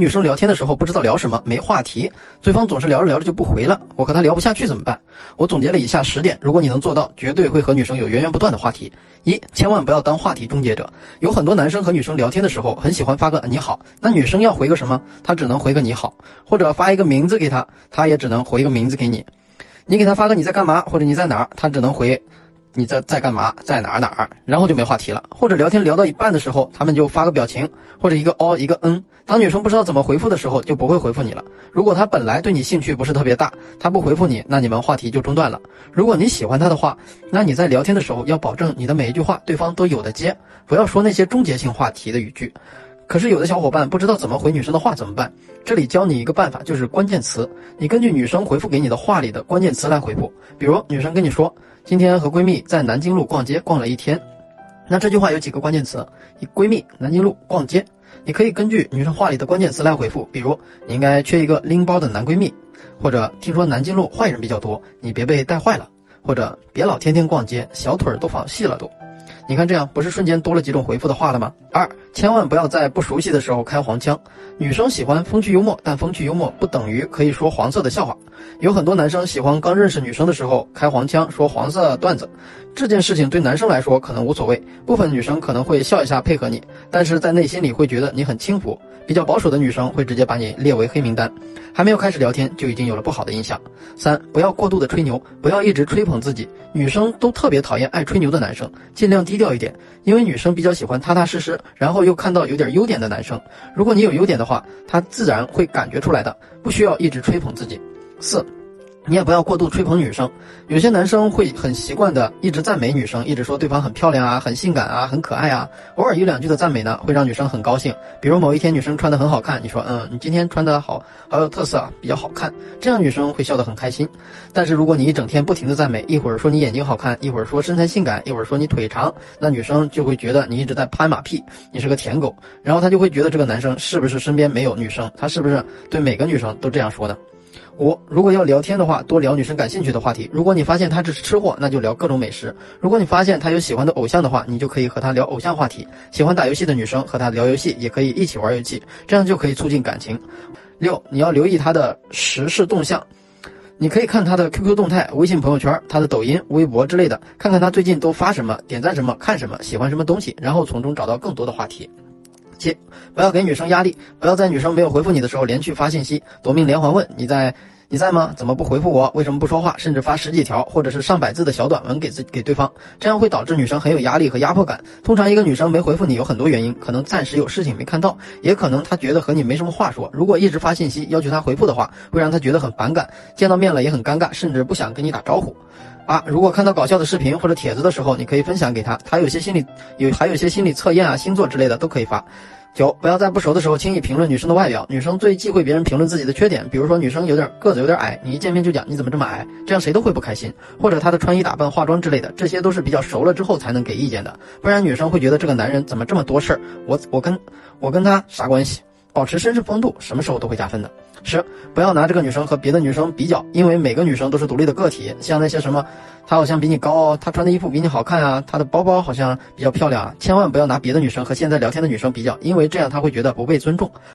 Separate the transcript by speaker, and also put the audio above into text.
Speaker 1: 女生聊天的时候不知道聊什么，没话题，对方总是聊着聊着就不回了，我和她聊不下去怎么办？我总结了以下十点，如果你能做到，绝对会和女生有源源不断的话题。一，千万不要当话题终结者。有很多男生和女生聊天的时候，很喜欢发个你好，那女生要回个什么？他只能回个你好，或者发一个名字给他，他也只能回一个名字给你。你给他发个你在干嘛或者你在哪儿，他只能回。你在在干嘛？在哪儿哪儿？然后就没话题了。或者聊天聊到一半的时候，他们就发个表情，或者一个哦一个嗯。当女生不知道怎么回复的时候，就不会回复你了。如果他本来对你兴趣不是特别大，他不回复你，那你们话题就中断了。如果你喜欢他的话，那你在聊天的时候要保证你的每一句话对方都有的接，不要说那些终结性话题的语句。可是有的小伙伴不知道怎么回女生的话怎么办？这里教你一个办法，就是关键词。你根据女生回复给你的话里的关键词来回复。比如女生跟你说。今天和闺蜜在南京路逛街，逛了一天。那这句话有几个关键词？你闺蜜南京路逛街，你可以根据女生话里的关键词来回复。比如，你应该缺一个拎包的男闺蜜，或者听说南京路坏人比较多，你别被带坏了，或者别老天天逛街，小腿都放细了都。你看这样不是瞬间多了几种回复的话了吗？二，千万不要在不熟悉的时候开黄腔。女生喜欢风趣幽默，但风趣幽默不等于可以说黄色的笑话。有很多男生喜欢刚认识女生的时候开黄腔，说黄色段子。这件事情对男生来说可能无所谓，部分女生可能会笑一下配合你，但是在内心里会觉得你很轻浮。比较保守的女生会直接把你列为黑名单，还没有开始聊天就已经有了不好的印象。三，不要过度的吹牛，不要一直吹捧自己。女生都特别讨厌爱吹牛的男生，尽量低掉一点，因为女生比较喜欢踏踏实实，然后又看到有点优点的男生。如果你有优点的话，他自然会感觉出来的，不需要一直吹捧自己。四。你也不要过度吹捧女生，有些男生会很习惯的一直赞美女生，一直说对方很漂亮啊、很性感啊、很可爱啊。偶尔一两句的赞美呢，会让女生很高兴。比如某一天女生穿的很好看，你说嗯，你今天穿的好好有特色啊，比较好看，这样女生会笑得很开心。但是如果你一整天不停的赞美，一会儿说你眼睛好看，一会儿说身材性感，一会儿说你腿长，那女生就会觉得你一直在拍马屁，你是个舔狗，然后她就会觉得这个男生是不是身边没有女生，他是不是对每个女生都这样说的？五，如果要聊天的话，多聊女生感兴趣的话题。如果你发现她只是吃货，那就聊各种美食。如果你发现她有喜欢的偶像的话，你就可以和她聊偶像话题。喜欢打游戏的女生和她聊游戏，也可以一起玩游戏，这样就可以促进感情。六，你要留意她的时事动向，你可以看他的 QQ 动态、微信朋友圈、他的抖音、微博之类的，看看他最近都发什么、点赞什么、看什么、喜欢什么东西，然后从中找到更多的话题。七，不要给女生压力，不要在女生没有回复你的时候连续发信息，夺命连环问你在你在吗？怎么不回复我？为什么不说话？甚至发十几条或者是上百字的小短文给自给对方，这样会导致女生很有压力和压迫感。通常一个女生没回复你有很多原因，可能暂时有事情没看到，也可能她觉得和你没什么话说。如果一直发信息要求她回复的话，会让她觉得很反感，见到面了也很尴尬，甚至不想跟你打招呼。八，如果看到搞笑的视频或者帖子的时候，你可以分享给她，她有些心理有还有些心理测验啊、星座之类的都可以发。九，不要在不熟的时候轻易评论女生的外表。女生最忌讳别人评论自己的缺点，比如说女生有点个子有点矮，你一见面就讲你怎么这么矮，这样谁都会不开心。或者她的穿衣打扮、化妆之类的，这些都是比较熟了之后才能给意见的，不然女生会觉得这个男人怎么这么多事儿，我我跟我跟他啥关系？保持绅士风度，什么时候都会加分的。十，不要拿这个女生和别的女生比较，因为每个女生都是独立的个体。像那些什么，她好像比你高哦，她穿的衣服比你好看啊，她的包包好像比较漂亮啊，千万不要拿别的女生和现在聊天的女生比较，因为这样她会觉得不被尊重。